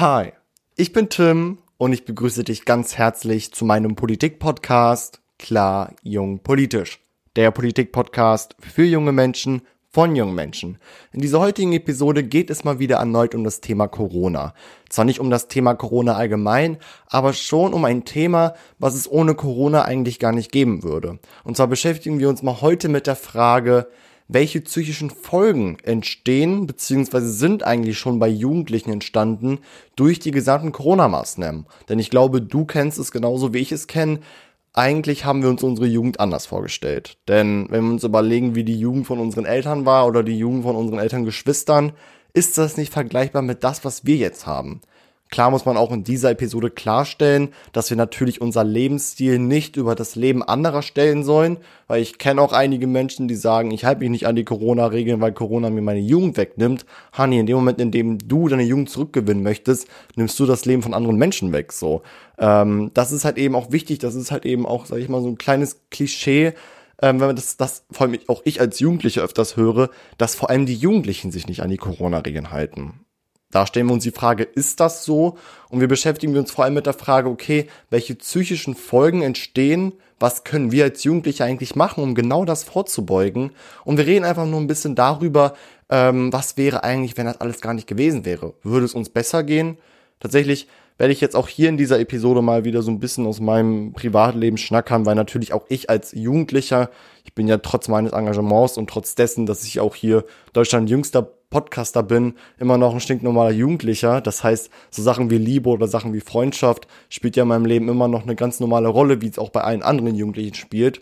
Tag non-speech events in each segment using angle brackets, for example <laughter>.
Hi, ich bin Tim und ich begrüße dich ganz herzlich zu meinem Politik-Podcast Klar, Jung, Politisch. Der Politik-Podcast für junge Menschen von jungen Menschen. In dieser heutigen Episode geht es mal wieder erneut um das Thema Corona. Zwar nicht um das Thema Corona allgemein, aber schon um ein Thema, was es ohne Corona eigentlich gar nicht geben würde. Und zwar beschäftigen wir uns mal heute mit der Frage, welche psychischen Folgen entstehen bzw. sind eigentlich schon bei Jugendlichen entstanden durch die gesamten Corona-Maßnahmen. Denn ich glaube, du kennst es genauso wie ich es kenne. Eigentlich haben wir uns unsere Jugend anders vorgestellt. Denn wenn wir uns überlegen, wie die Jugend von unseren Eltern war oder die Jugend von unseren Elterngeschwistern, ist das nicht vergleichbar mit das, was wir jetzt haben. Klar muss man auch in dieser Episode klarstellen, dass wir natürlich unser Lebensstil nicht über das Leben anderer stellen sollen, weil ich kenne auch einige Menschen, die sagen, ich halte mich nicht an die Corona-Regeln, weil Corona mir meine Jugend wegnimmt. Hani, in dem Moment, in dem du deine Jugend zurückgewinnen möchtest, nimmst du das Leben von anderen Menschen weg. So, ähm, das ist halt eben auch wichtig. Das ist halt eben auch, sag ich mal, so ein kleines Klischee, ähm, wenn man das, das vor allem auch ich als Jugendliche öfters höre, dass vor allem die Jugendlichen sich nicht an die Corona-Regeln halten. Da stellen wir uns die Frage, ist das so? Und wir beschäftigen uns vor allem mit der Frage, okay, welche psychischen Folgen entstehen? Was können wir als Jugendliche eigentlich machen, um genau das vorzubeugen? Und wir reden einfach nur ein bisschen darüber, ähm, was wäre eigentlich, wenn das alles gar nicht gewesen wäre? Würde es uns besser gehen? Tatsächlich werde ich jetzt auch hier in dieser Episode mal wieder so ein bisschen aus meinem Privatleben schnackern, weil natürlich auch ich als Jugendlicher, ich bin ja trotz meines Engagements und trotz dessen, dass ich auch hier Deutschland jüngster Podcaster bin, immer noch ein stinknormaler Jugendlicher. Das heißt, so Sachen wie Liebe oder Sachen wie Freundschaft spielt ja in meinem Leben immer noch eine ganz normale Rolle, wie es auch bei allen anderen Jugendlichen spielt.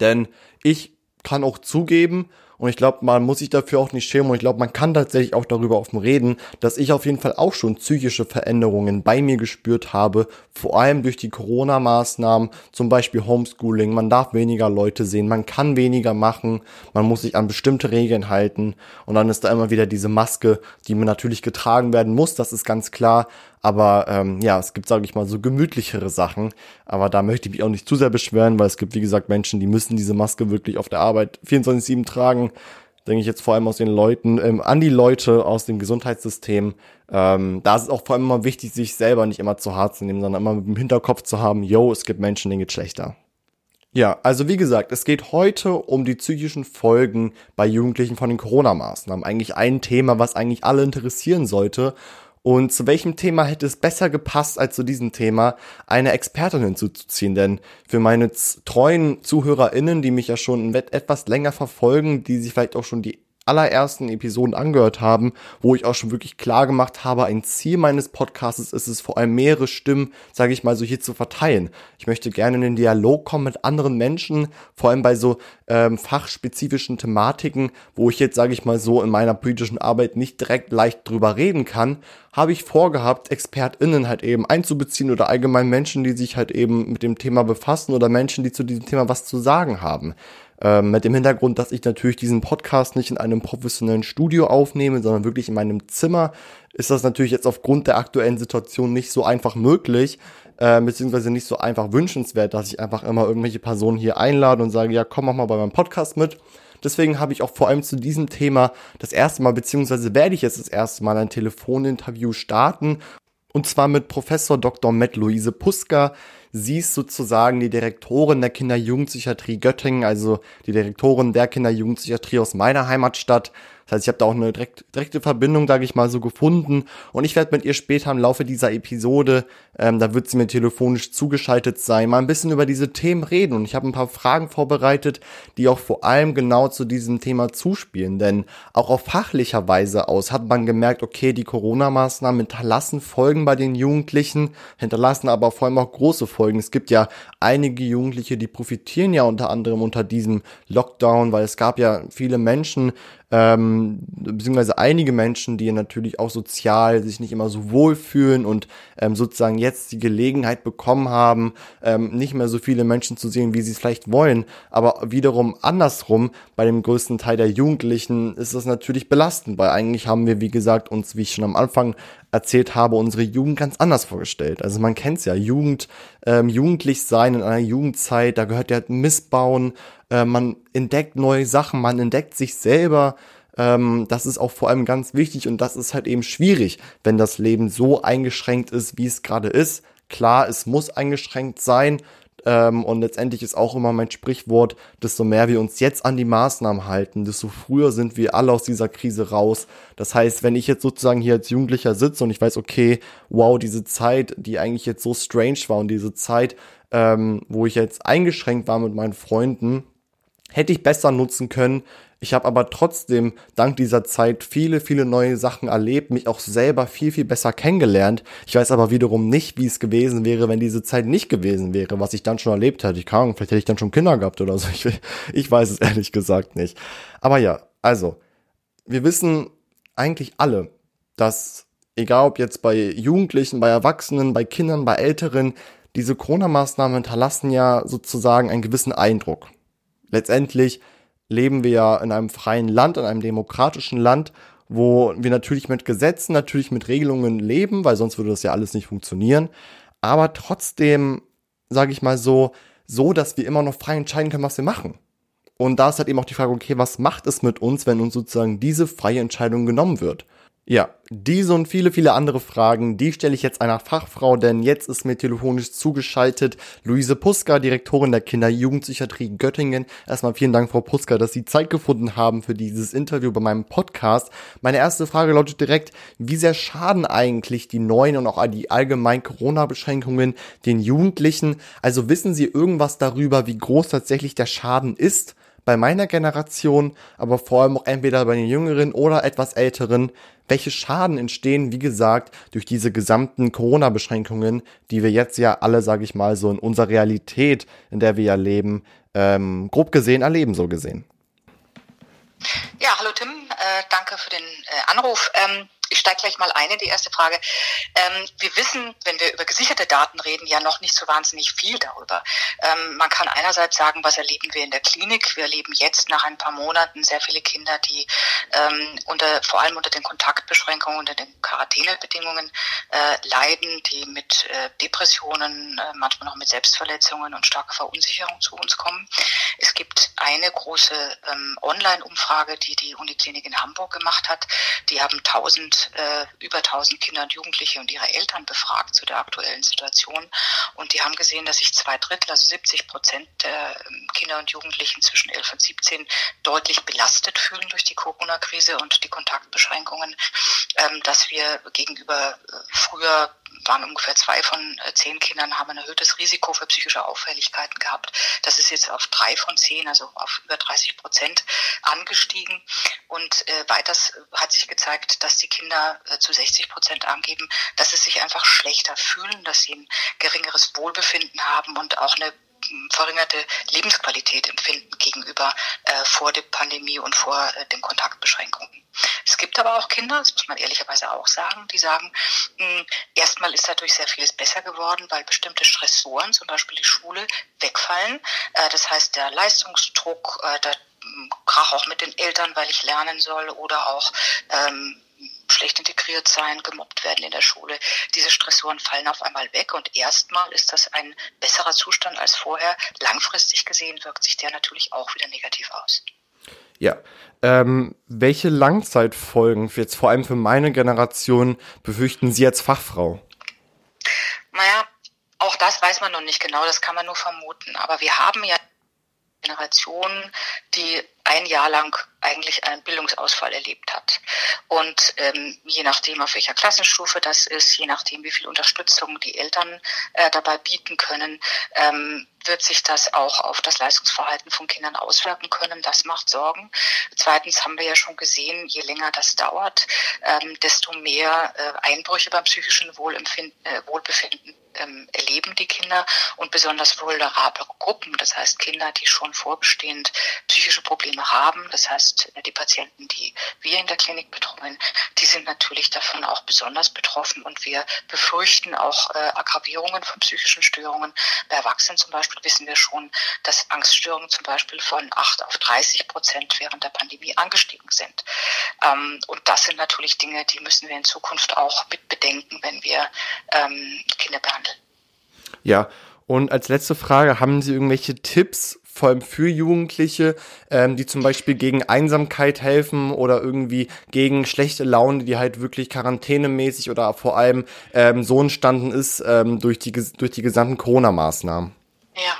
Denn ich kann auch zugeben, und ich glaube, man muss sich dafür auch nicht schämen. Und ich glaube, man kann tatsächlich auch darüber offen reden, dass ich auf jeden Fall auch schon psychische Veränderungen bei mir gespürt habe. Vor allem durch die Corona-Maßnahmen, zum Beispiel Homeschooling. Man darf weniger Leute sehen, man kann weniger machen, man muss sich an bestimmte Regeln halten. Und dann ist da immer wieder diese Maske, die natürlich getragen werden muss. Das ist ganz klar. Aber ähm, ja, es gibt, sage ich mal, so gemütlichere Sachen. Aber da möchte ich mich auch nicht zu sehr beschweren, weil es gibt, wie gesagt, Menschen, die müssen diese Maske wirklich auf der Arbeit 24-7 tragen. Denke ich jetzt vor allem aus den Leuten, ähm, an die Leute aus dem Gesundheitssystem. Ähm, da ist es auch vor allem immer wichtig, sich selber nicht immer zu hart zu nehmen, sondern immer mit dem Hinterkopf zu haben, yo, es gibt Menschen, denen geht schlechter. Ja, also wie gesagt, es geht heute um die psychischen Folgen bei Jugendlichen von den Corona-Maßnahmen. Eigentlich ein Thema, was eigentlich alle interessieren sollte. Und zu welchem Thema hätte es besser gepasst, als zu diesem Thema eine Expertin hinzuzuziehen? Denn für meine treuen ZuhörerInnen, die mich ja schon etwas länger verfolgen, die sich vielleicht auch schon die allerersten Episoden angehört haben, wo ich auch schon wirklich klar gemacht habe, ein Ziel meines Podcasts ist es vor allem mehrere Stimmen, sage ich mal so hier zu verteilen. Ich möchte gerne in den Dialog kommen mit anderen Menschen, vor allem bei so ähm, fachspezifischen Thematiken, wo ich jetzt sage ich mal so in meiner politischen Arbeit nicht direkt leicht drüber reden kann, habe ich vorgehabt, ExpertInnen halt eben einzubeziehen oder allgemein Menschen, die sich halt eben mit dem Thema befassen oder Menschen, die zu diesem Thema was zu sagen haben. Ähm, mit dem Hintergrund, dass ich natürlich diesen Podcast nicht in einem professionellen Studio aufnehme, sondern wirklich in meinem Zimmer, ist das natürlich jetzt aufgrund der aktuellen Situation nicht so einfach möglich, äh, beziehungsweise nicht so einfach wünschenswert, dass ich einfach immer irgendwelche Personen hier einlade und sage, ja, komm mach mal bei meinem Podcast mit. Deswegen habe ich auch vor allem zu diesem Thema das erste Mal, beziehungsweise werde ich jetzt das erste Mal ein Telefoninterview starten. Und zwar mit Professor Dr. Matt Luise Puska. Sie ist sozusagen die Direktorin der Kinder-Jugendpsychiatrie Göttingen, also die Direktorin der Kinder-Jugendpsychiatrie aus meiner Heimatstadt. Das heißt, ich habe da auch eine direkt, direkte Verbindung, sage ich mal, so gefunden. Und ich werde mit ihr später im Laufe dieser Episode, ähm, da wird sie mir telefonisch zugeschaltet sein, mal ein bisschen über diese Themen reden. Und ich habe ein paar Fragen vorbereitet, die auch vor allem genau zu diesem Thema zuspielen. Denn auch auf fachlicher Weise aus hat man gemerkt, okay, die Corona-Maßnahmen hinterlassen Folgen bei den Jugendlichen, hinterlassen aber vor allem auch große Folgen. Es gibt ja einige Jugendliche, die profitieren ja unter anderem unter diesem Lockdown, weil es gab ja viele Menschen, ähm, beziehungsweise einige Menschen, die natürlich auch sozial sich nicht immer so wohlfühlen und ähm, sozusagen jetzt die Gelegenheit bekommen haben, ähm, nicht mehr so viele Menschen zu sehen, wie sie es vielleicht wollen. Aber wiederum andersrum, bei dem größten Teil der Jugendlichen ist das natürlich belastend, weil eigentlich haben wir, wie gesagt, uns, wie ich schon am Anfang erzählt habe, unsere Jugend ganz anders vorgestellt. Also man kennt's ja, Jugend, ähm, jugendlich sein in einer Jugendzeit, da gehört ja Missbauen, äh, man entdeckt neue Sachen, man entdeckt sich selber, Ähm, das ist auch vor allem ganz wichtig und das ist halt eben schwierig, wenn das Leben so eingeschränkt ist, wie es gerade ist. Klar, es muss eingeschränkt sein. Ähm, und letztendlich ist auch immer mein Sprichwort, desto mehr wir uns jetzt an die Maßnahmen halten, desto früher sind wir alle aus dieser Krise raus. Das heißt, wenn ich jetzt sozusagen hier als Jugendlicher sitze und ich weiß, okay, wow, diese Zeit, die eigentlich jetzt so strange war und diese Zeit, ähm, wo ich jetzt eingeschränkt war mit meinen Freunden, hätte ich besser nutzen können. Ich habe aber trotzdem dank dieser Zeit viele, viele neue Sachen erlebt, mich auch selber viel, viel besser kennengelernt. Ich weiß aber wiederum nicht, wie es gewesen wäre, wenn diese Zeit nicht gewesen wäre, was ich dann schon erlebt hätte. Ich kann, vielleicht hätte ich dann schon Kinder gehabt oder so. <laughs> Ich, ich weiß es ehrlich gesagt nicht. Aber ja, also, wir wissen eigentlich alle, dass egal ob jetzt bei Jugendlichen, bei Erwachsenen, bei Kindern, bei Älteren, diese Corona-Maßnahmen hinterlassen ja sozusagen einen gewissen Eindruck. Letztendlich leben wir ja in einem freien Land, in einem demokratischen Land, wo wir natürlich mit Gesetzen, natürlich mit Regelungen leben, weil sonst würde das ja alles nicht funktionieren. Aber trotzdem, sage ich mal so, so, dass wir immer noch frei entscheiden können, was wir machen. Und da ist halt eben auch die Frage, okay, was macht es mit uns, wenn uns sozusagen diese freie Entscheidung genommen wird? Ja, diese und viele, viele andere Fragen, die stelle ich jetzt einer Fachfrau, denn jetzt ist mir telefonisch zugeschaltet Luise Puska, Direktorin der Kinder-Jugendpsychiatrie Göttingen. Erstmal vielen Dank, Frau Puska, dass Sie Zeit gefunden haben für dieses Interview bei meinem Podcast. Meine erste Frage lautet direkt, wie sehr schaden eigentlich die neuen und auch die allgemeinen Corona-Beschränkungen den Jugendlichen? Also wissen Sie irgendwas darüber, wie groß tatsächlich der Schaden ist? bei meiner Generation, aber vor allem auch entweder bei den Jüngeren oder etwas Älteren, welche Schaden entstehen, wie gesagt, durch diese gesamten Corona-Beschränkungen, die wir jetzt ja alle, sage ich mal, so in unserer Realität, in der wir ja leben, ähm, grob gesehen erleben, so gesehen. Ja, hallo Tim, äh, danke für den äh, Anruf. Ähm ich steige gleich mal ein in die erste Frage. Ähm, wir wissen, wenn wir über gesicherte Daten reden, ja noch nicht so wahnsinnig viel darüber. Ähm, man kann einerseits sagen, was erleben wir in der Klinik. Wir erleben jetzt nach ein paar Monaten sehr viele Kinder, die ähm, unter, vor allem unter den Kontaktbeschränkungen, unter den Quarantänebedingungen äh, leiden, die mit äh, Depressionen, äh, manchmal noch mit Selbstverletzungen und starker Verunsicherung zu uns kommen. Es gibt eine große ähm, Online-Umfrage, die die Uniklinik in Hamburg gemacht hat. Die haben 1000 äh, über 1000 Kinder und Jugendliche und ihre Eltern befragt zu der aktuellen Situation. Und die haben gesehen, dass sich zwei Drittel, also 70 Prozent der ähm, Kinder und Jugendlichen zwischen 11 und 17 deutlich belastet fühlen durch die Corona-Krise und die Kontaktbeschränkungen, ähm, dass wir gegenüber äh, früher waren ungefähr zwei von äh, zehn Kindern haben ein erhöhtes Risiko für psychische Auffälligkeiten gehabt. Das ist jetzt auf drei von zehn, also auf über 30 Prozent angestiegen. Und äh, weiters hat sich gezeigt, dass die Kinder äh, zu 60 Prozent angeben, dass sie sich einfach schlechter fühlen, dass sie ein geringeres Wohlbefinden haben und auch eine verringerte Lebensqualität empfinden gegenüber äh, vor der Pandemie und vor äh, den Kontaktbeschränkungen. Es gibt aber auch Kinder, das muss man ehrlicherweise auch sagen, die sagen, mh, hm, erstmal ist dadurch sehr vieles besser geworden, weil bestimmte Stressoren, zum Beispiel die Schule, wegfallen. Äh, das heißt, der Leistungsdruck, äh, der hm, Krach auch mit den Eltern, weil ich lernen soll oder auch ähm, schlecht integriert sein, gemobbt werden in der Schule. Diese Stressoren fallen auf einmal weg und erstmal ist das ein besserer Zustand als vorher. Langfristig gesehen wirkt sich der natürlich auch wieder negativ aus. Ja. Ähm, welche Langzeitfolgen, jetzt vor allem für meine Generation, befürchten Sie als Fachfrau? Naja, auch das weiß man noch nicht genau, das kann man nur vermuten. Aber wir haben ja Generationen, die ein Jahr lang eigentlich einen Bildungsausfall erlebt hat. Und ähm, je nachdem, auf welcher Klassenstufe das ist, je nachdem, wie viel Unterstützung die Eltern äh, dabei bieten können, ähm, wird sich das auch auf das Leistungsverhalten von Kindern auswirken können. Das macht Sorgen. Zweitens haben wir ja schon gesehen, je länger das dauert, ähm, desto mehr äh, Einbrüche beim psychischen Wohlempfinden, äh, Wohlbefinden ähm, erleben die Kinder und besonders vulnerable Gruppen, das heißt Kinder, die schon vorbestehend psychische Probleme haben, das heißt die Patienten, die wir in der Klinik betreuen, die sind natürlich davon auch besonders betroffen und wir befürchten auch äh, Aggravierungen von psychischen Störungen. Bei Erwachsenen zum Beispiel wissen wir schon, dass Angststörungen zum Beispiel von 8 auf 30 Prozent während der Pandemie angestiegen sind. Ähm, und das sind natürlich Dinge, die müssen wir in Zukunft auch mit bedenken, wenn wir ähm, Kinder behandeln. Ja, und als letzte Frage, haben Sie irgendwelche Tipps vor allem für Jugendliche, ähm, die zum Beispiel gegen Einsamkeit helfen oder irgendwie gegen schlechte Laune, die halt wirklich quarantänemäßig oder vor allem ähm, so entstanden ist ähm, durch, die, durch die gesamten Corona-Maßnahmen. Ja,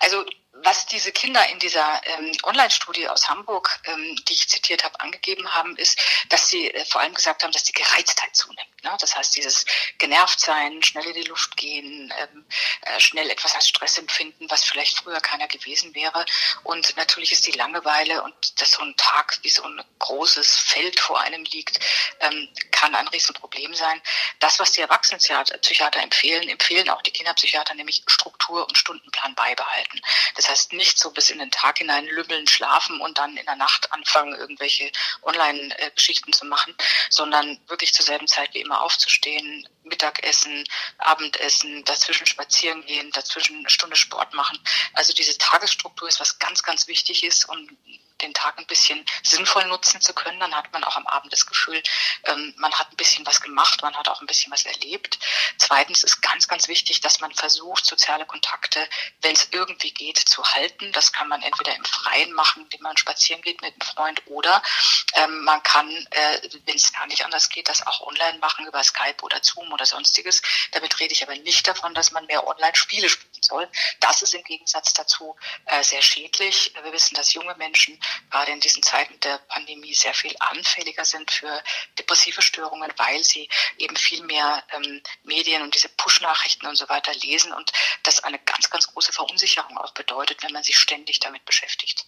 also was diese Kinder in dieser ähm, Online-Studie aus Hamburg, ähm, die ich zitiert habe, angegeben haben, ist, dass sie äh, vor allem gesagt haben, dass die Gereiztheit zunimmt. Ne? Das heißt, dieses Genervtsein, schnell in die Luft gehen, ähm, äh, schnell etwas als Stress empfinden, was vielleicht früher keiner gewesen wäre. Und natürlich ist die Langeweile und dass so ein Tag wie so ein großes Feld vor einem liegt, ähm, kann ein Riesenproblem sein. Das, was die Erwachsenenpsychiater empfehlen, empfehlen auch die Kinderpsychiater, nämlich Struktur und Stundenplan beibehalten. Das heißt, nicht so bis in den Tag hinein lümmeln, schlafen und dann in der Nacht anfangen, irgendwelche Online-Geschichten zu machen, sondern wirklich zur selben Zeit wie immer aufzustehen, Mittagessen, Abendessen, dazwischen spazieren gehen, dazwischen eine Stunde Sport machen. Also diese Tagesstruktur ist was ganz, ganz wichtig ist und den Tag ein bisschen sinnvoll nutzen zu können. Dann hat man auch am Abend das Gefühl, ähm, man hat ein bisschen was gemacht, man hat auch ein bisschen was erlebt. Zweitens ist ganz, ganz wichtig, dass man versucht, soziale Kontakte, wenn es irgendwie geht, zu halten. Das kann man entweder im Freien machen, indem man spazieren geht mit einem Freund, oder ähm, man kann, äh, wenn es gar nicht anders geht, das auch online machen über Skype oder Zoom oder sonstiges. Damit rede ich aber nicht davon, dass man mehr Online-Spiele spielen soll. Das ist im Gegensatz dazu äh, sehr schädlich. Wir wissen, dass junge Menschen gerade in diesen Zeiten der Pandemie sehr viel anfälliger sind für depressive Störungen, weil sie eben viel mehr ähm, Medien und diese Push-Nachrichten und so weiter lesen und das eine ganz, ganz große Verunsicherung auch bedeutet, wenn man sich ständig damit beschäftigt.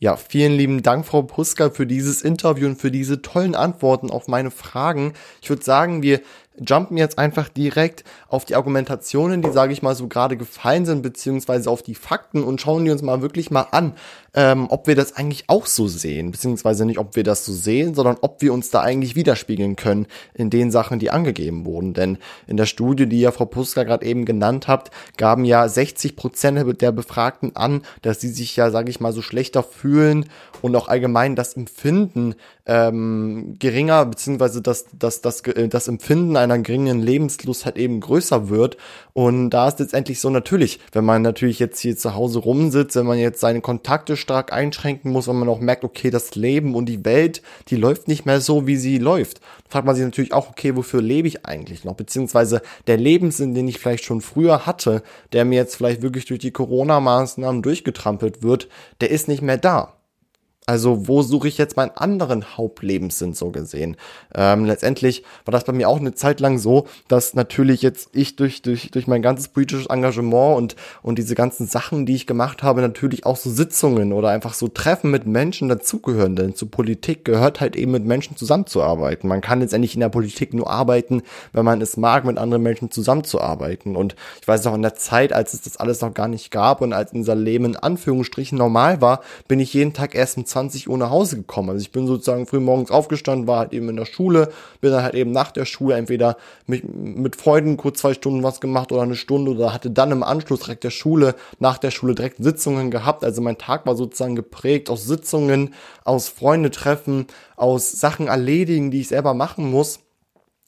Ja, vielen lieben Dank, Frau Puska, für dieses Interview und für diese tollen Antworten auf meine Fragen. Ich würde sagen, wir jumpen jetzt einfach direkt auf die Argumentationen, die, sage ich mal, so gerade gefallen sind, beziehungsweise auf die Fakten und schauen die uns mal wirklich mal an, ähm, ob wir das eigentlich auch so sehen, beziehungsweise nicht, ob wir das so sehen, sondern ob wir uns da eigentlich widerspiegeln können in den Sachen, die angegeben wurden. Denn in der Studie, die ja Frau Puska gerade eben genannt habt, gaben ja 60 Prozent der Befragten an, dass sie sich ja, sage ich mal, so schlechter fühlen und auch allgemein das Empfinden ähm, geringer, beziehungsweise das, das, das, das Empfinden einer geringen Lebenslust halt eben größer wird. Und da ist letztendlich so natürlich, wenn man natürlich jetzt hier zu Hause rumsitzt, wenn man jetzt seine Kontakte stark einschränken muss, wenn man auch merkt, okay, das Leben und die Welt, die läuft nicht mehr so, wie sie läuft, fragt man sich natürlich auch, okay, wofür lebe ich eigentlich noch? Beziehungsweise der Lebenssinn, den ich vielleicht schon früher hatte, der mir jetzt vielleicht wirklich durch die Corona-Maßnahmen durchgetrampelt wird, der ist nicht mehr da. Also wo suche ich jetzt meinen anderen Hauptlebenssinn so gesehen? Ähm, letztendlich war das bei mir auch eine Zeit lang so, dass natürlich jetzt ich durch, durch, durch mein ganzes politisches Engagement und, und diese ganzen Sachen, die ich gemacht habe, natürlich auch so Sitzungen oder einfach so Treffen mit Menschen dazugehören. Denn zu Politik gehört halt eben mit Menschen zusammenzuarbeiten. Man kann letztendlich in der Politik nur arbeiten, wenn man es mag, mit anderen Menschen zusammenzuarbeiten. Und ich weiß auch in der Zeit, als es das alles noch gar nicht gab und als unser Leben in Anführungsstrichen normal war, bin ich jeden Tag erst um 20 Uhr nach Hause gekommen. Also ich bin sozusagen früh morgens aufgestanden, war halt eben in der Schule, bin dann halt eben nach der Schule entweder mit, mit Freunden kurz zwei Stunden was gemacht oder eine Stunde oder hatte dann im Anschluss direkt der Schule, nach der Schule direkt Sitzungen gehabt. Also mein Tag war sozusagen geprägt aus Sitzungen, aus Freunde treffen, aus Sachen erledigen, die ich selber machen muss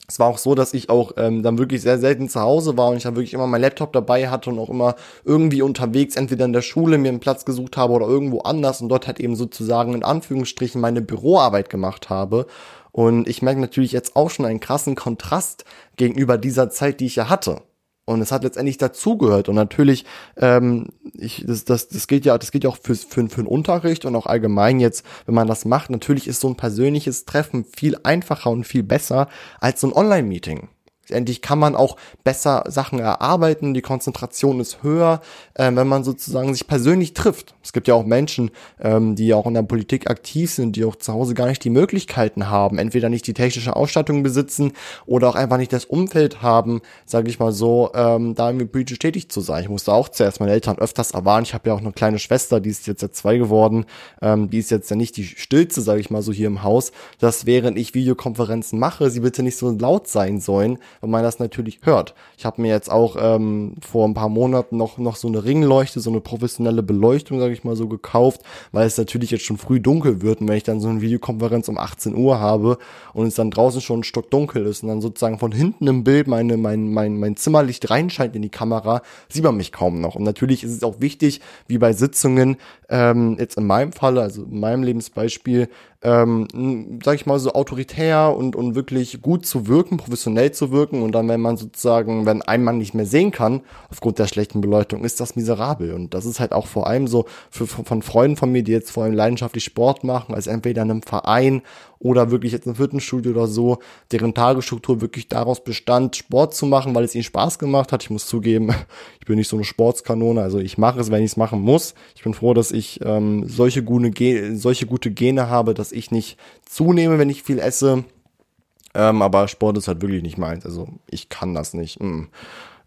es war auch so, dass ich auch ähm, dann wirklich sehr selten zu Hause war und ich dann wirklich immer mein Laptop dabei hatte und auch immer irgendwie unterwegs, entweder in der Schule mir einen Platz gesucht habe oder irgendwo anders und dort halt eben sozusagen in Anführungsstrichen meine Büroarbeit gemacht habe. Und ich merke natürlich jetzt auch schon einen krassen Kontrast gegenüber dieser Zeit, die ich ja hatte. Und es hat letztendlich dazugehört. Und natürlich, ähm, ich, das, das, das geht ja, das geht ja auch für, für, für den Unterricht und auch allgemein jetzt, wenn man das macht. Natürlich ist so ein persönliches Treffen viel einfacher und viel besser als so ein Online-Meeting. Endlich kann man auch besser Sachen erarbeiten, die Konzentration ist höher, äh, wenn man sozusagen sich persönlich trifft. Es gibt ja auch Menschen, ähm, die auch in der Politik aktiv sind, die auch zu Hause gar nicht die Möglichkeiten haben, entweder nicht die technische Ausstattung besitzen oder auch einfach nicht das Umfeld haben, sage ich mal so, ähm, da irgendwie politisch tätig zu sein. Ich musste auch zuerst meine Eltern öfters erwarten. Ich habe ja auch eine kleine Schwester, die ist jetzt ja zwei geworden, ähm, die ist jetzt ja nicht die stillste, sage ich mal so hier im Haus, dass während ich Videokonferenzen mache, sie bitte nicht so laut sein sollen, wenn man das natürlich hört. Ich habe mir jetzt auch ähm, vor ein paar Monaten noch, noch so eine Ringleuchte, so eine professionelle Beleuchtung, sage ich mal so, gekauft, weil es natürlich jetzt schon früh dunkel wird und wenn ich dann so eine Videokonferenz um 18 Uhr habe und es dann draußen schon stockdunkel ist und dann sozusagen von hinten im Bild meine, mein, mein, mein Zimmerlicht reinscheint in die Kamera, sieht man mich kaum noch. Und natürlich ist es auch wichtig, wie bei Sitzungen, ähm, jetzt in meinem Falle, also in meinem Lebensbeispiel, ähm, sag ich mal so autoritär und, und wirklich gut zu wirken, professionell zu wirken und dann, wenn man sozusagen, wenn ein Mann nicht mehr sehen kann, aufgrund der schlechten Beleuchtung, ist das miserabel und das ist halt auch vor allem so für, von Freunden von mir, die jetzt vor allem leidenschaftlich Sport machen, als entweder in einem Verein oder wirklich jetzt ein Fitnessstudio oder so, deren Tagesstruktur wirklich daraus bestand, Sport zu machen, weil es ihnen Spaß gemacht hat. Ich muss zugeben, <laughs> ich bin nicht so eine Sportskanone, also ich mache es, wenn ich es machen muss. Ich bin froh, dass ich ähm, solche, gute solche gute Gene habe, dass ich nicht zunehme, wenn ich viel esse. Ähm, aber Sport ist halt wirklich nicht meins. Also ich kann das nicht. Mm.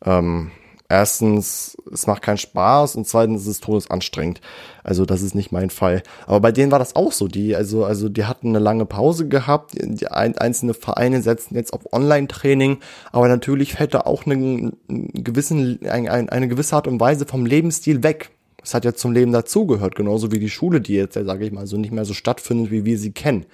Ähm, erstens, es macht keinen Spaß und zweitens ist es todesanstrengend. Also das ist nicht mein Fall. Aber bei denen war das auch so. Die, also, also die hatten eine lange Pause gehabt. Die einzelne Vereine setzen jetzt auf Online-Training. Aber natürlich fällt da auch eine, gewissen, eine, eine gewisse Art und Weise vom Lebensstil weg. Das hat ja zum Leben dazugehört, genauso wie die Schule, die jetzt, sage ich mal, so nicht mehr so stattfindet, wie wir sie kennen.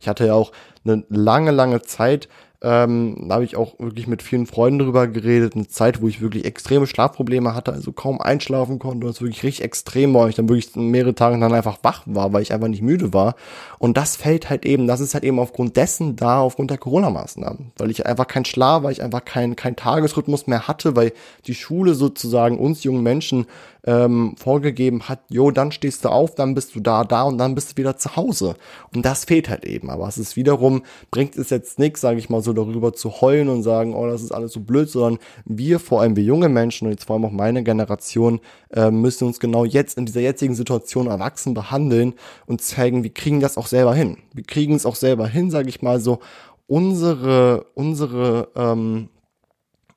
Ich hatte ja auch eine lange, lange Zeit ähm, da habe ich auch wirklich mit vielen Freunden drüber geredet. Eine Zeit, wo ich wirklich extreme Schlafprobleme hatte, also kaum einschlafen konnte. Das wirklich richtig extrem war. Ich dann wirklich mehrere Tage dann einfach wach war, weil ich einfach nicht müde war. Und das fällt halt eben, das ist halt eben aufgrund dessen da, aufgrund der Corona-Maßnahmen. Weil ich einfach keinen Schlaf, weil ich einfach keinen kein Tagesrhythmus mehr hatte, weil die Schule sozusagen uns jungen Menschen ähm, vorgegeben hat, jo, dann stehst du auf, dann bist du da, da und dann bist du wieder zu Hause. Und das fehlt halt eben. Aber es ist wiederum, bringt es jetzt nichts, sage ich mal so, darüber zu heulen und sagen, oh, das ist alles so blöd, sondern wir, vor allem wir junge Menschen und jetzt vor allem auch meine Generation, äh, müssen uns genau jetzt in dieser jetzigen Situation erwachsen behandeln und zeigen, wir kriegen das auch selber hin. Wir kriegen es auch selber hin, sage ich mal so, unsere, unsere ähm,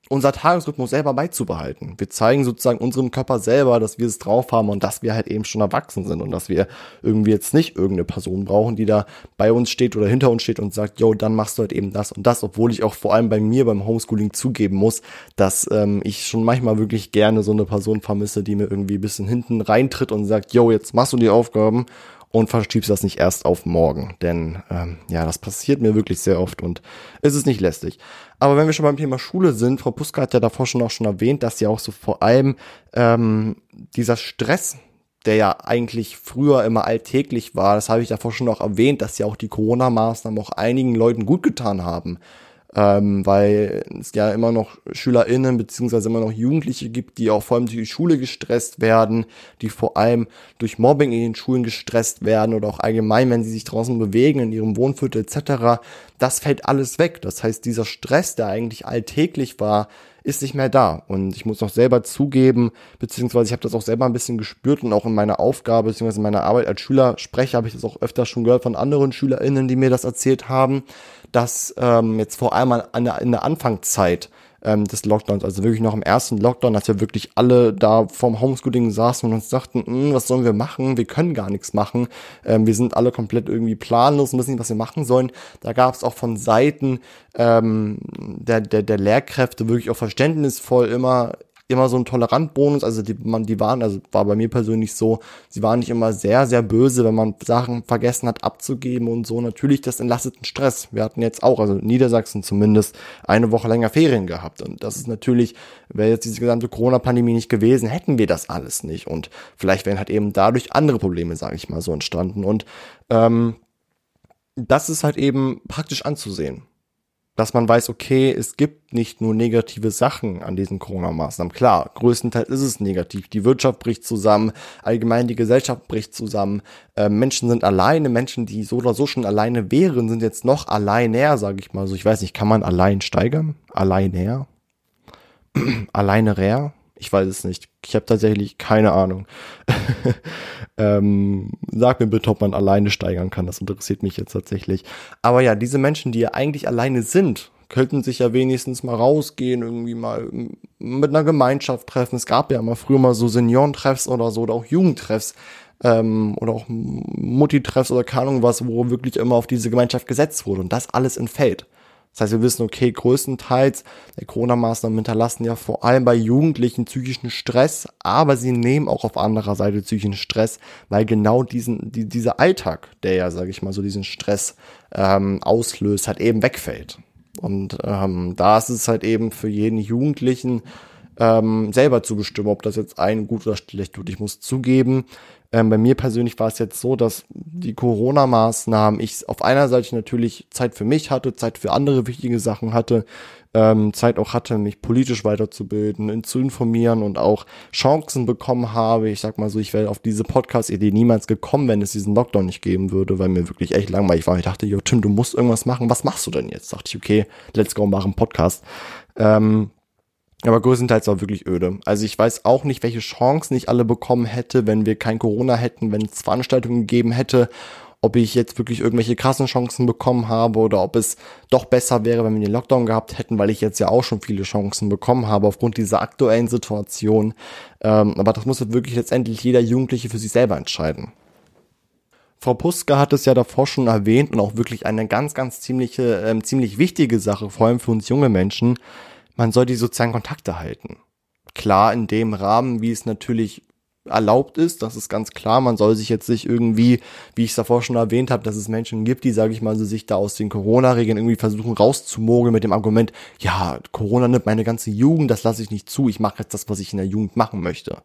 unser Tagesrhythmus selber beizubehalten. Wir zeigen sozusagen unserem Körper selber, dass wir es drauf haben und dass wir halt eben schon erwachsen sind und dass wir irgendwie jetzt nicht irgendeine Person brauchen, die da bei uns steht oder hinter uns steht und sagt, yo, dann machst du halt eben das und das, obwohl ich auch vor allem bei mir beim Homeschooling zugeben muss, dass ähm, ich schon manchmal wirklich gerne so eine Person vermisse, die mir irgendwie ein bisschen hinten reintritt und sagt, yo, jetzt machst du die Aufgaben und verschiebst das nicht erst auf morgen. Denn ähm, ja, das passiert mir wirklich sehr oft und es ist nicht lästig. Aber wenn wir schon beim Thema Schule sind, Frau Puska hat ja davor schon auch schon erwähnt, dass ja auch so vor allem ähm, dieser Stress, der ja eigentlich früher immer alltäglich war, das habe ich davor schon auch erwähnt, dass ja auch die Corona-Maßnahmen auch einigen Leuten gut getan haben ähm, weil es ja immer noch SchülerInnen beziehungsweise immer noch Jugendliche gibt, die auch vor allem durch die Schule gestresst werden, die vor allem durch Mobbing in den Schulen gestresst werden oder auch allgemein, wenn sie sich draußen bewegen, in ihrem Wohnviertel etc. Das fällt alles weg. Das heißt, dieser Stress, der eigentlich alltäglich war, ist nicht mehr da. Und ich muss auch selber zugeben, beziehungsweise ich habe das auch selber ein bisschen gespürt und auch in meiner Aufgabe, beziehungsweise in meiner Arbeit als Schülersprecher habe ich das auch öfter schon gehört von anderen SchülerInnen, die mir das erzählt haben, dass ähm, jetzt vor allem an der, in der Anfangszeit ähm, des Lockdowns, also wirklich noch im ersten Lockdown, als wir wirklich alle da vorm Homeschooling saßen und uns dachten, hm, was sollen wir machen? Wir können gar nichts machen. Ähm, wir sind alle komplett irgendwie planlos und wissen nicht, was wir machen sollen. Da gab es auch von Seiten ähm, der, der, der Lehrkräfte wirklich auch verständnisvoll immer immer so ein Tolerantbonus. Also die, man, die waren, also war bei mir persönlich so, sie waren nicht immer sehr, sehr böse, wenn man Sachen vergessen hat abzugeben und so. Natürlich, das entlastet den Stress. Wir hatten jetzt auch, also Niedersachsen zumindest, eine Woche länger Ferien gehabt. Und das ist natürlich, wäre jetzt diese gesamte Corona-Pandemie nicht gewesen, hätten wir das alles nicht. Und vielleicht wären halt eben dadurch andere Probleme, sage ich mal, so entstanden. Und ähm, das ist halt eben praktisch anzusehen dass man weiß, okay, es gibt nicht nur negative Sachen an diesen Corona-Maßnahmen. Klar, größtenteils ist es negativ. Die Wirtschaft bricht zusammen, allgemein die Gesellschaft bricht zusammen. Äh, Menschen sind alleine, Menschen, die so oder so schon alleine wären, sind jetzt noch alleiner, sage ich mal so. Ich weiß nicht, kann man allein steigern? Alleiner? Alleine rer? Ich weiß es nicht. Ich habe tatsächlich keine Ahnung. <laughs> ähm, sag mir bitte, ob man alleine steigern kann. Das interessiert mich jetzt tatsächlich. Aber ja, diese Menschen, die ja eigentlich alleine sind, könnten sich ja wenigstens mal rausgehen, irgendwie mal mit einer Gemeinschaft treffen. Es gab ja mal früher mal so Seniorentreffs oder so oder auch Jugendtreffs ähm, oder auch Mutti-Treffs oder keine Ahnung was, wo wirklich immer auf diese Gemeinschaft gesetzt wurde. Und das alles entfällt. Das heißt, wir wissen, okay, größtenteils der Corona-Maßnahmen hinterlassen ja vor allem bei Jugendlichen psychischen Stress, aber sie nehmen auch auf anderer Seite psychischen Stress, weil genau diesen, die, dieser Alltag, der ja, sage ich mal, so diesen Stress ähm, auslöst, halt eben wegfällt. Und ähm, da ist es halt eben für jeden Jugendlichen ähm, selber zu bestimmen, ob das jetzt ein gut oder schlecht tut. Ich muss zugeben, ähm, bei mir persönlich war es jetzt so, dass die Corona-Maßnahmen ich auf einer Seite natürlich Zeit für mich hatte, Zeit für andere wichtige Sachen hatte, ähm, Zeit auch hatte, mich politisch weiterzubilden, zu informieren und auch Chancen bekommen habe. Ich sag mal so, ich wäre auf diese Podcast-Idee niemals gekommen, wenn es diesen Lockdown nicht geben würde, weil mir wirklich echt langweilig war. Ich dachte, yo, Tim, du musst irgendwas machen. Was machst du denn jetzt? Dachte ich, okay, let's go, machen Podcast. Ähm, aber größtenteils war wirklich öde. Also ich weiß auch nicht, welche Chancen ich alle bekommen hätte, wenn wir kein Corona hätten, wenn es Veranstaltungen gegeben hätte, ob ich jetzt wirklich irgendwelche krassen Chancen bekommen habe oder ob es doch besser wäre, wenn wir den Lockdown gehabt hätten, weil ich jetzt ja auch schon viele Chancen bekommen habe aufgrund dieser aktuellen Situation. Ähm, aber das muss wirklich letztendlich jeder Jugendliche für sich selber entscheiden. Frau Puska hat es ja davor schon erwähnt und auch wirklich eine ganz, ganz ziemliche, ähm, ziemlich wichtige Sache, vor allem für uns junge Menschen man soll die sozialen Kontakte halten. Klar, in dem Rahmen, wie es natürlich erlaubt ist, das ist ganz klar. Man soll sich jetzt nicht irgendwie, wie ich es davor schon erwähnt habe, dass es Menschen gibt, die, sage ich mal, so sich da aus den Corona-Regeln irgendwie versuchen rauszumogeln mit dem Argument, ja, Corona nimmt meine ganze Jugend, das lasse ich nicht zu, ich mache jetzt das, was ich in der Jugend machen möchte.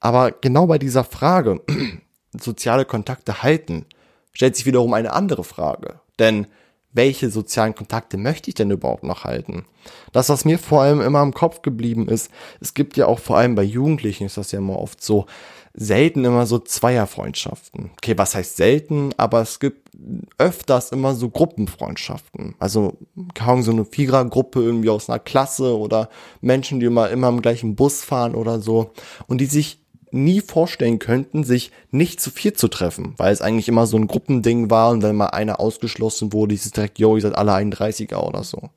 Aber genau bei dieser Frage, <clears throat> soziale Kontakte halten, stellt sich wiederum eine andere Frage. Denn welche sozialen Kontakte möchte ich denn überhaupt noch halten? Das, was mir vor allem immer im Kopf geblieben ist, es gibt ja auch vor allem bei Jugendlichen, ist das ja immer oft so, selten immer so Zweierfreundschaften. Okay, was heißt selten, aber es gibt öfters immer so Gruppenfreundschaften. Also kaum so eine Vierergruppe irgendwie aus einer Klasse oder Menschen, die immer, immer im gleichen Bus fahren oder so und die sich nie vorstellen könnten, sich nicht zu viel zu treffen, weil es eigentlich immer so ein Gruppending war und wenn mal einer ausgeschlossen wurde, ist es direkt, yo, ihr seid alle 31er oder so.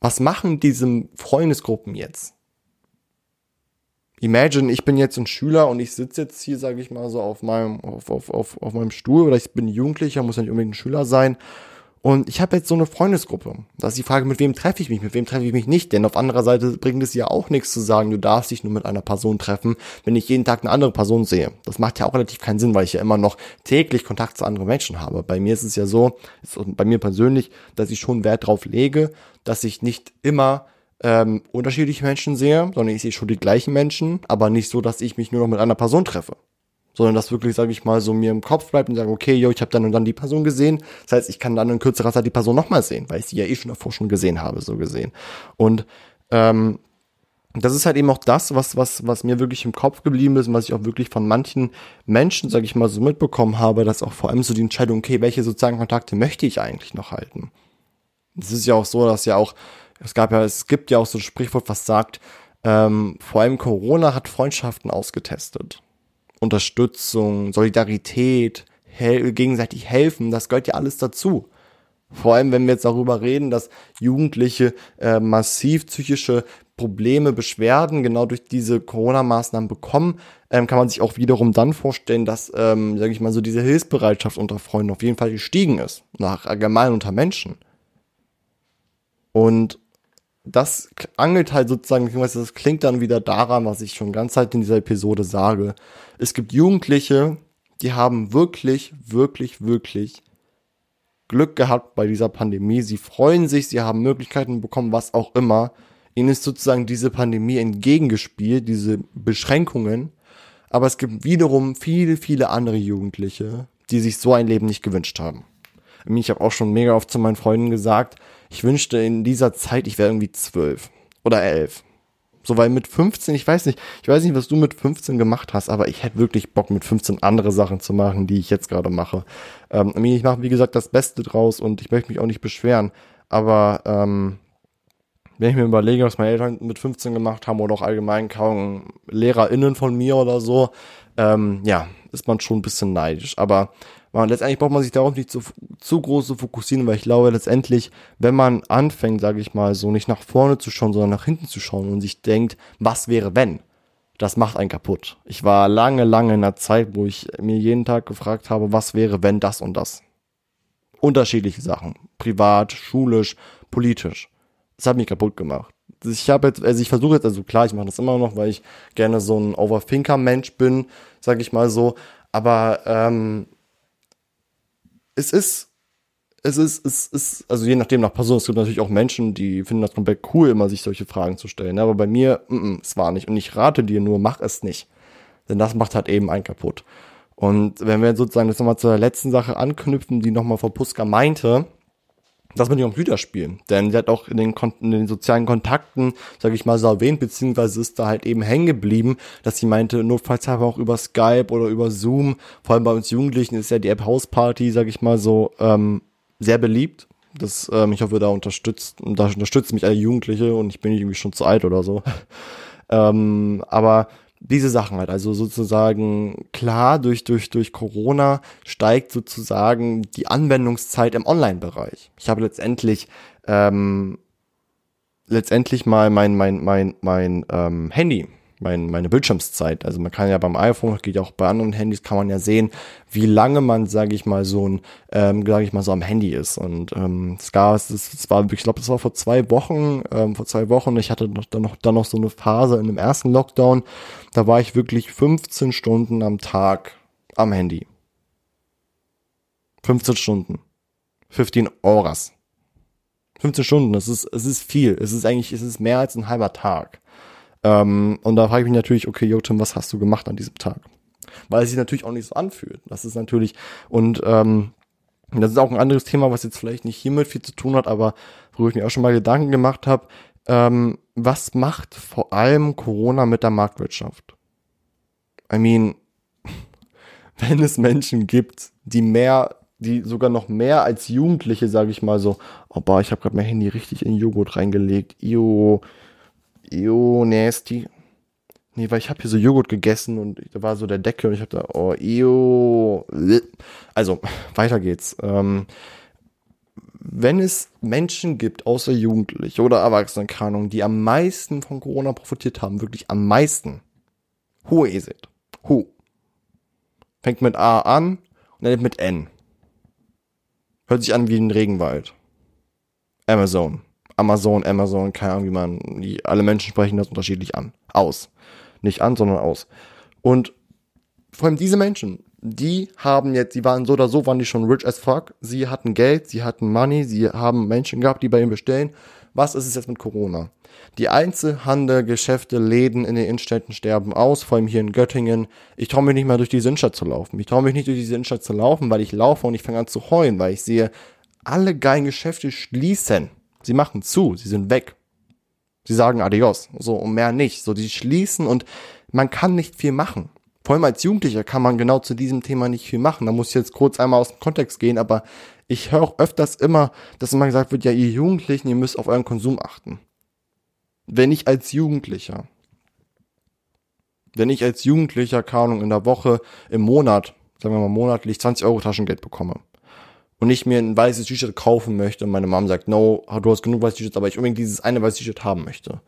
Was machen diese Freundesgruppen jetzt? Imagine, ich bin jetzt ein Schüler und ich sitze jetzt hier, sage ich mal, so auf meinem, auf, auf, auf, auf meinem Stuhl oder ich bin Jugendlicher, muss ja nicht unbedingt ein Schüler sein und ich habe jetzt so eine Freundesgruppe. Da ist die Frage, mit wem treffe ich mich, mit wem treffe ich mich nicht. Denn auf anderer Seite bringt es ja auch nichts zu sagen, du darfst dich nur mit einer Person treffen, wenn ich jeden Tag eine andere Person sehe. Das macht ja auch relativ keinen Sinn, weil ich ja immer noch täglich Kontakt zu anderen Menschen habe. Bei mir ist es ja so, bei mir persönlich, dass ich schon Wert drauf lege, dass ich nicht immer ähm, unterschiedliche Menschen sehe, sondern ich sehe schon die gleichen Menschen, aber nicht so, dass ich mich nur noch mit einer Person treffe sondern dass wirklich, sage ich mal, so mir im Kopf bleibt und sage, okay, yo, ich habe dann und dann die Person gesehen. Das heißt, ich kann dann in kürzerer Zeit die Person nochmal sehen, weil ich sie ja eh schon davor schon gesehen habe, so gesehen. Und ähm, das ist halt eben auch das, was, was, was mir wirklich im Kopf geblieben ist und was ich auch wirklich von manchen Menschen, sage ich mal, so mitbekommen habe, dass auch vor allem so die Entscheidung, okay, welche sozialen Kontakte möchte ich eigentlich noch halten? Es ist ja auch so, dass ja auch, es gab ja, es gibt ja auch so ein Sprichwort, was sagt, ähm, vor allem Corona hat Freundschaften ausgetestet. Unterstützung, Solidarität, hel gegenseitig helfen, das gehört ja alles dazu. Vor allem, wenn wir jetzt darüber reden, dass Jugendliche äh, massiv psychische Probleme, Beschwerden genau durch diese Corona-Maßnahmen bekommen, ähm, kann man sich auch wiederum dann vorstellen, dass, ähm, sage ich mal, so diese Hilfsbereitschaft unter Freunden auf jeden Fall gestiegen ist, nach allgemein unter Menschen. Und das angelt halt sozusagen, das klingt dann wieder daran, was ich schon ganz Zeit in dieser Episode sage. Es gibt Jugendliche, die haben wirklich, wirklich, wirklich Glück gehabt bei dieser Pandemie. Sie freuen sich, sie haben Möglichkeiten bekommen, was auch immer. Ihnen ist sozusagen diese Pandemie entgegengespielt, diese Beschränkungen. Aber es gibt wiederum viele, viele andere Jugendliche, die sich so ein Leben nicht gewünscht haben. Ich habe auch schon mega oft zu meinen Freunden gesagt, ich wünschte in dieser Zeit, ich wäre irgendwie zwölf oder elf. So, weil mit 15, ich weiß nicht, ich weiß nicht, was du mit 15 gemacht hast, aber ich hätte wirklich Bock, mit 15 andere Sachen zu machen, die ich jetzt gerade mache. Ähm, ich mache, wie gesagt, das Beste draus und ich möchte mich auch nicht beschweren. Aber ähm, wenn ich mir überlege, was meine Eltern mit 15 gemacht haben oder auch allgemein kaum LehrerInnen von mir oder so, ähm, ja, ist man schon ein bisschen neidisch. Aber man, letztendlich braucht man sich darauf nicht zu, zu groß zu fokussieren, weil ich glaube letztendlich, wenn man anfängt, sage ich mal, so nicht nach vorne zu schauen, sondern nach hinten zu schauen und sich denkt, was wäre wenn? Das macht einen kaputt. Ich war lange, lange in einer Zeit, wo ich mir jeden Tag gefragt habe, was wäre wenn das und das? Unterschiedliche Sachen. Privat, schulisch, politisch. Das hat mich kaputt gemacht. Ich habe jetzt, also ich versuche jetzt, also klar, ich mache das immer noch, weil ich gerne so ein Overthinker-Mensch bin, sag ich mal so. Aber ähm, es ist es ist, es ist, also je nachdem nach Person, es gibt natürlich auch Menschen, die finden das komplett cool, immer sich solche Fragen zu stellen. Aber bei mir, mm, mm, es war nicht. Und ich rate dir nur, mach es nicht. Denn das macht halt eben einen kaputt. Und wenn wir sozusagen jetzt nochmal zur letzten Sache anknüpfen, die nochmal Frau Puska meinte, das mit dem Computerspielen. Denn sie hat auch in den, in den sozialen Kontakten, sage ich mal, so erwähnt, beziehungsweise ist da halt eben hängen geblieben, dass sie meinte, notfalls haben wir auch über Skype oder über Zoom, vor allem bei uns Jugendlichen ist ja die App Hausparty, sage ich mal so, ähm, sehr beliebt. Das, ähm, ich hoffe, da unterstützt, da unterstützt mich alle Jugendliche und ich bin nicht irgendwie schon zu alt oder so. <laughs> ähm, aber diese Sachen halt, also sozusagen klar, durch, durch, durch Corona steigt sozusagen die Anwendungszeit im Online-Bereich. Ich habe letztendlich, ähm, letztendlich mal mein, mein, mein, mein ähm, Handy mein, meine Bildschirmszeit. Also man kann ja beim iPhone, geht auch bei anderen Handys, kann man ja sehen, wie lange man, sage ich mal, so ein, ähm, sage ich mal, so am Handy ist. Und ähm, es gab, es, es war, ich glaube, das war vor zwei Wochen, ähm, vor zwei Wochen, ich hatte noch, dann noch, dann noch so eine Phase in dem ersten Lockdown, da war ich wirklich 15 Stunden am Tag am Handy. 15 Stunden. 15 Horas. 15 Stunden, das ist, es ist viel. Es ist eigentlich, es ist mehr als ein halber Tag. Ähm, und da frage ich mich natürlich, okay, Jotim, was hast du gemacht an diesem Tag? Weil es sich natürlich auch nicht so anfühlt. Das ist natürlich, und ähm, das ist auch ein anderes Thema, was jetzt vielleicht nicht hiermit viel zu tun hat, aber worüber ich mir auch schon mal Gedanken gemacht habe, ähm, was macht vor allem Corona mit der Marktwirtschaft? I mean, <laughs> wenn es Menschen gibt, die mehr, die sogar noch mehr als Jugendliche, sage ich mal so, oh boah, ich habe gerade mein Handy richtig in Joghurt reingelegt, io, Eo, nasty. Nee, weil ich habe hier so Joghurt gegessen und da war so der Deckel und ich habe da, oh, eo. Also, <laughs> weiter geht's. Ähm, wenn es Menschen gibt, außer Jugendliche oder Erwachsene, die am meisten von Corona profitiert haben, wirklich am meisten, who is it? Who? Fängt mit A an und endet mit N. Hört sich an wie ein Regenwald. Amazon. Amazon, Amazon, keine Ahnung, wie man, die, alle Menschen sprechen das unterschiedlich an. Aus. Nicht an, sondern aus. Und vor allem diese Menschen, die haben jetzt, die waren so oder so, waren die schon rich as fuck. Sie hatten Geld, sie hatten Money, sie haben Menschen gehabt, die bei ihnen bestellen. Was ist es jetzt mit Corona? Die Einzelhandel, Geschäfte, Läden in den Innenstädten sterben aus, vor allem hier in Göttingen. Ich traue mich nicht mal durch die Innenstadt zu laufen. Ich traue mich nicht durch die Innenstadt zu laufen, weil ich laufe und ich fange an zu heulen, weil ich sehe, alle geilen Geschäfte schließen. Sie machen zu, sie sind weg. Sie sagen Adios, so und mehr nicht. So, die schließen und man kann nicht viel machen. Vor allem als Jugendlicher kann man genau zu diesem Thema nicht viel machen. Da muss ich jetzt kurz einmal aus dem Kontext gehen, aber ich höre auch öfters immer, dass immer gesagt wird, ja, ihr Jugendlichen, ihr müsst auf euren Konsum achten. Wenn ich als Jugendlicher, wenn ich als Jugendlicher, keine Ahnung, in der Woche, im Monat, sagen wir mal monatlich 20 Euro Taschengeld bekomme, und ich mir ein weißes T-Shirt kaufen möchte und meine Mom sagt, no, du hast genug weißes T-Shirts, aber ich unbedingt dieses eine weiße T-Shirt haben möchte.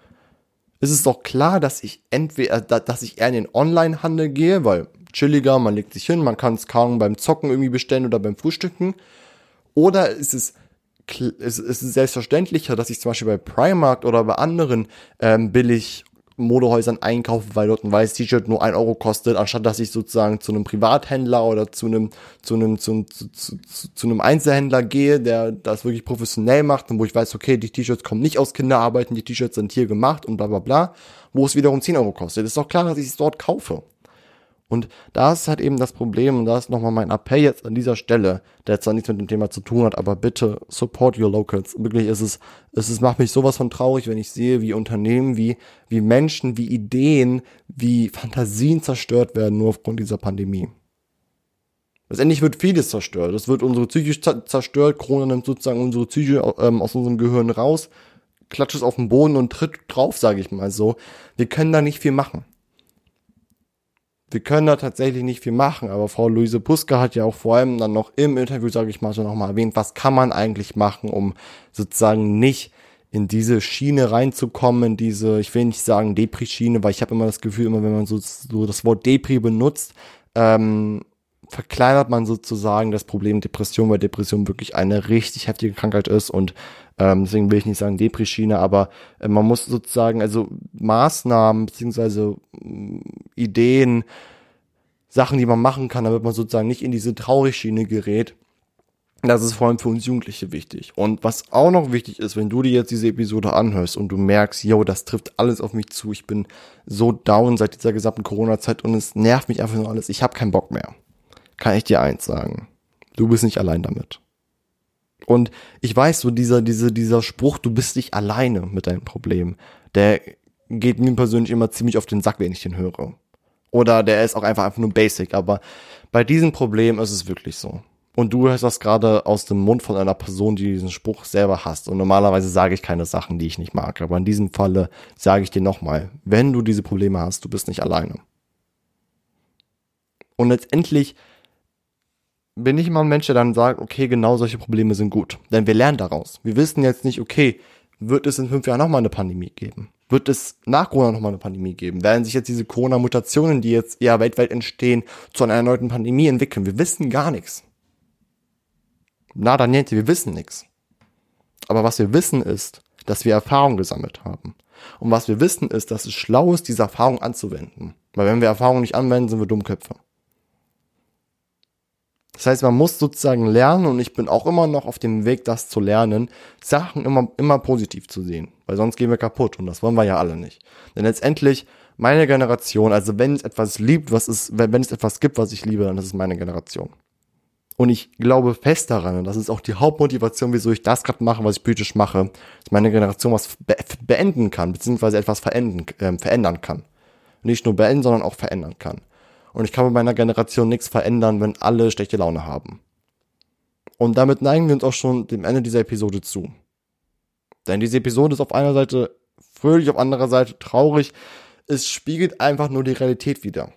Ist es doch klar, dass ich entweder, dass ich eher in den Online-Handel gehe, weil chilliger, man legt sich hin, man kann es kaum beim Zocken irgendwie bestellen oder beim Frühstücken. Oder ist es, ist es selbstverständlicher, dass ich zum Beispiel bei Primark oder bei anderen ähm, billig Modehäusern einkaufen, weil dort ein weißes T-Shirt nur ein Euro kostet, anstatt dass ich sozusagen zu einem Privathändler oder zu einem, zu einem, zu, zu, zu, zu einem Einzelhändler gehe, der das wirklich professionell macht und wo ich weiß, okay, die T-Shirts kommen nicht aus Kinderarbeiten, die T-Shirts sind hier gemacht und bla bla bla, wo es wiederum 10 Euro kostet. Ist doch klar, dass ich es dort kaufe. Und da ist halt eben das Problem, und da ist nochmal mein Appell jetzt an dieser Stelle, der zwar nichts mit dem Thema zu tun hat, aber bitte support your locals. Wirklich ist es, es macht mich sowas von traurig, wenn ich sehe, wie Unternehmen, wie, wie Menschen, wie Ideen, wie Fantasien zerstört werden, nur aufgrund dieser Pandemie. Letztendlich wird vieles zerstört. Es wird unsere Psyche zerstört. Corona nimmt sozusagen unsere Psyche ähm, aus unserem Gehirn raus, klatscht es auf den Boden und tritt drauf, sage ich mal so. Wir können da nicht viel machen wir können da tatsächlich nicht viel machen, aber Frau Luise Puska hat ja auch vor allem dann noch im Interview, sage ich mal so nochmal erwähnt, was kann man eigentlich machen, um sozusagen nicht in diese Schiene reinzukommen, in diese, ich will nicht sagen Depri-Schiene, weil ich habe immer das Gefühl, immer wenn man so, so das Wort Depri benutzt, ähm, verkleinert man sozusagen das Problem Depression, weil Depression wirklich eine richtig heftige Krankheit ist und ähm, deswegen will ich nicht sagen Depresschiene, aber äh, man muss sozusagen also Maßnahmen beziehungsweise äh, Ideen, Sachen, die man machen kann, damit man sozusagen nicht in diese Traurigschiene gerät. Das ist vor allem für uns Jugendliche wichtig. Und was auch noch wichtig ist, wenn du dir jetzt diese Episode anhörst und du merkst, yo, das trifft alles auf mich zu, ich bin so down seit dieser gesamten Corona-Zeit und es nervt mich einfach nur alles, ich habe keinen Bock mehr. Kann ich dir eins sagen. Du bist nicht allein damit. Und ich weiß, so dieser, dieser, dieser Spruch, du bist nicht alleine mit deinem Problem, der geht mir persönlich immer ziemlich auf den Sack, wenn ich den höre. Oder der ist auch einfach, einfach nur basic, aber bei diesem Problem ist es wirklich so. Und du hörst das gerade aus dem Mund von einer Person, die diesen Spruch selber hasst. Und normalerweise sage ich keine Sachen, die ich nicht mag. Aber in diesem Falle sage ich dir nochmal, wenn du diese Probleme hast, du bist nicht alleine. Und letztendlich bin ich immer ein Mensch, der dann sagt, okay, genau solche Probleme sind gut. Denn wir lernen daraus. Wir wissen jetzt nicht, okay, wird es in fünf Jahren nochmal eine Pandemie geben? Wird es nach Corona nochmal eine Pandemie geben? Werden sich jetzt diese Corona-Mutationen, die jetzt ja weltweit entstehen, zu einer erneuten Pandemie entwickeln? Wir wissen gar nichts. Nada niente, wir wissen nichts. Aber was wir wissen ist, dass wir Erfahrung gesammelt haben. Und was wir wissen ist, dass es schlau ist, diese Erfahrung anzuwenden. Weil wenn wir Erfahrung nicht anwenden, sind wir Dummköpfe. Das heißt, man muss sozusagen lernen und ich bin auch immer noch auf dem Weg, das zu lernen, Sachen immer, immer positiv zu sehen, weil sonst gehen wir kaputt und das wollen wir ja alle nicht. Denn letztendlich meine Generation, also wenn es etwas liebt, was ist, wenn es etwas gibt, was ich liebe, dann ist es meine Generation. Und ich glaube fest daran, und das ist auch die Hauptmotivation, wieso ich das gerade mache, was ich politisch mache, dass meine Generation was be beenden kann, beziehungsweise etwas verändern, äh, verändern kann. Nicht nur beenden, sondern auch verändern kann. Und ich kann mit meiner Generation nichts verändern, wenn alle schlechte Laune haben. Und damit neigen wir uns auch schon dem Ende dieser Episode zu. Denn diese Episode ist auf einer Seite fröhlich, auf anderer Seite traurig. Es spiegelt einfach nur die Realität wider.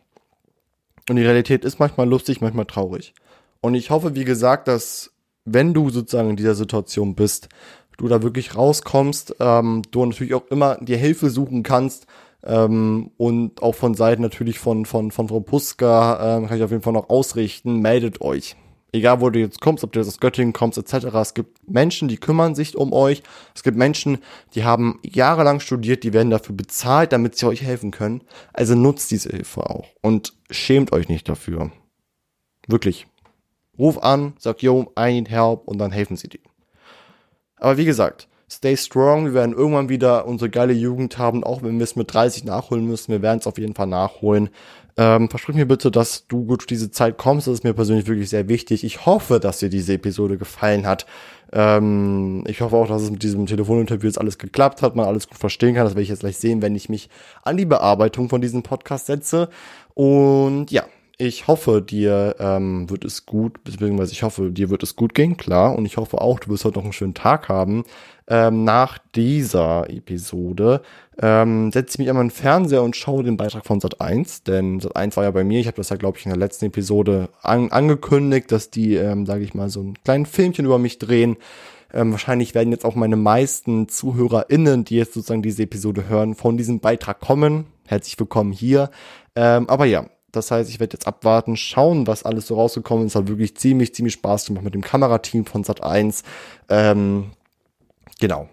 Und die Realität ist manchmal lustig, manchmal traurig. Und ich hoffe, wie gesagt, dass wenn du sozusagen in dieser Situation bist, du da wirklich rauskommst, ähm, du natürlich auch immer dir Hilfe suchen kannst, ähm, und auch von Seiten natürlich von, von, von Frau Puska ähm, kann ich auf jeden Fall noch ausrichten, meldet euch. Egal, wo du jetzt kommst, ob du jetzt aus Göttingen kommst, etc. Es gibt Menschen, die kümmern sich um euch. Es gibt Menschen, die haben jahrelang studiert, die werden dafür bezahlt, damit sie euch helfen können. Also nutzt diese Hilfe auch und schämt euch nicht dafür. Wirklich. Ruf an, sag, yo, I need help und dann helfen sie dir. Aber wie gesagt, stay strong. Wir werden irgendwann wieder unsere geile Jugend haben, auch wenn wir es mit 30 nachholen müssen. Wir werden es auf jeden Fall nachholen. Ähm, versprich mir bitte, dass du gut diese Zeit kommst. Das ist mir persönlich wirklich sehr wichtig. Ich hoffe, dass dir diese Episode gefallen hat. Ähm, ich hoffe auch, dass es mit diesem Telefoninterview jetzt alles geklappt hat, man alles gut verstehen kann. Das werde ich jetzt gleich sehen, wenn ich mich an die Bearbeitung von diesem Podcast setze. Und ja, ich hoffe, dir ähm, wird es gut, beziehungsweise ich hoffe, dir wird es gut gehen, klar. Und ich hoffe auch, du wirst heute noch einen schönen Tag haben. Ähm, nach dieser Episode ähm, setze ich mich an meinen Fernseher und schaue den Beitrag von Sat 1, denn Sat 1 war ja bei mir. Ich habe das ja, glaube ich, in der letzten Episode an angekündigt, dass die, ähm, sage ich mal, so ein kleines Filmchen über mich drehen. Ähm, wahrscheinlich werden jetzt auch meine meisten ZuhörerInnen, die jetzt sozusagen diese Episode hören, von diesem Beitrag kommen. Herzlich willkommen hier. Ähm, aber ja, das heißt, ich werde jetzt abwarten, schauen, was alles so rausgekommen ist. Hat wirklich ziemlich, ziemlich Spaß gemacht mit dem Kamerateam von Sat 1. Ähm, genau.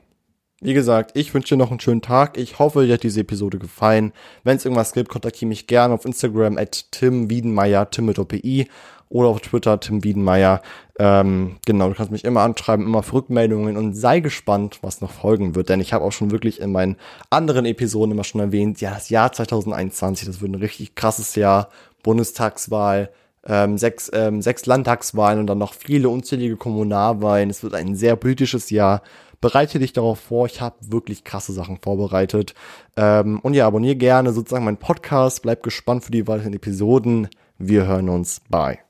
Wie gesagt, ich wünsche dir noch einen schönen Tag. Ich hoffe, dir hat diese Episode gefallen. Wenn es irgendwas gibt, kontaktiere mich gerne auf Instagram at Tim Wiedenmeier, Tim mit OPI oder auf Twitter Tim Wiedenmeier. Ähm, genau, du kannst mich immer anschreiben, immer für Rückmeldungen und sei gespannt, was noch folgen wird. Denn ich habe auch schon wirklich in meinen anderen Episoden immer schon erwähnt, ja, das Jahr 2021, das wird ein richtig krasses Jahr. Bundestagswahl, ähm, sechs, ähm, sechs Landtagswahlen und dann noch viele unzählige Kommunalwahlen. Es wird ein sehr politisches Jahr. Bereite dich darauf vor. Ich habe wirklich krasse Sachen vorbereitet. Ähm, und ja, abonniere gerne sozusagen meinen Podcast. Bleib gespannt für die weiteren Episoden. Wir hören uns. Bye.